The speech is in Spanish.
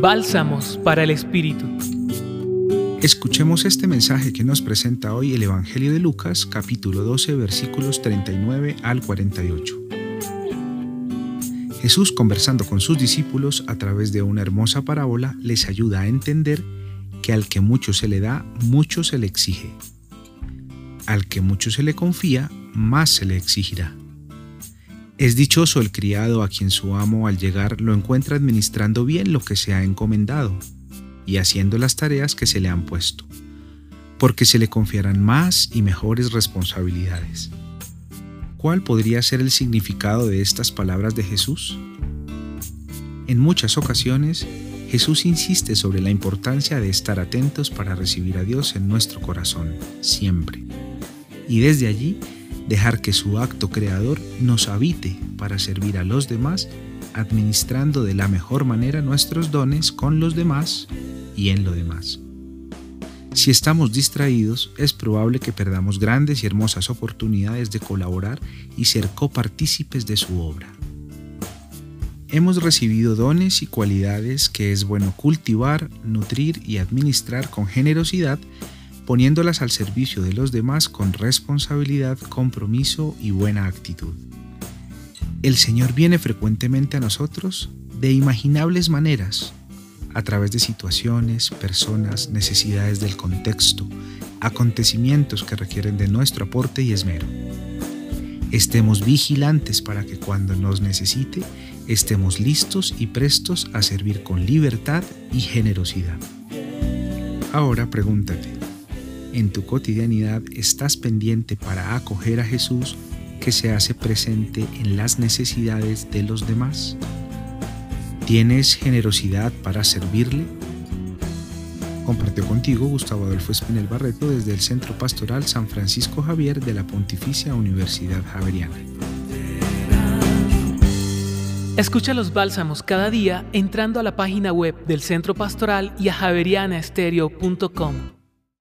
Bálsamos para el Espíritu. Escuchemos este mensaje que nos presenta hoy el Evangelio de Lucas, capítulo 12, versículos 39 al 48. Jesús, conversando con sus discípulos a través de una hermosa parábola, les ayuda a entender que al que mucho se le da, mucho se le exige. Al que mucho se le confía, más se le exigirá. Es dichoso el criado a quien su amo al llegar lo encuentra administrando bien lo que se ha encomendado y haciendo las tareas que se le han puesto, porque se le confiarán más y mejores responsabilidades. ¿Cuál podría ser el significado de estas palabras de Jesús? En muchas ocasiones, Jesús insiste sobre la importancia de estar atentos para recibir a Dios en nuestro corazón, siempre. Y desde allí, dejar que su acto creador nos habite para servir a los demás, administrando de la mejor manera nuestros dones con los demás y en lo demás. Si estamos distraídos, es probable que perdamos grandes y hermosas oportunidades de colaborar y ser copartícipes de su obra. Hemos recibido dones y cualidades que es bueno cultivar, nutrir y administrar con generosidad poniéndolas al servicio de los demás con responsabilidad, compromiso y buena actitud. El Señor viene frecuentemente a nosotros de imaginables maneras, a través de situaciones, personas, necesidades del contexto, acontecimientos que requieren de nuestro aporte y esmero. Estemos vigilantes para que cuando nos necesite estemos listos y prestos a servir con libertad y generosidad. Ahora pregúntate, en tu cotidianidad estás pendiente para acoger a Jesús que se hace presente en las necesidades de los demás? ¿Tienes generosidad para servirle? Compartió contigo Gustavo Adolfo Espinel Barreto desde el Centro Pastoral San Francisco Javier de la Pontificia Universidad Javeriana. Escucha los bálsamos cada día entrando a la página web del Centro Pastoral y a javerianaestereo.com.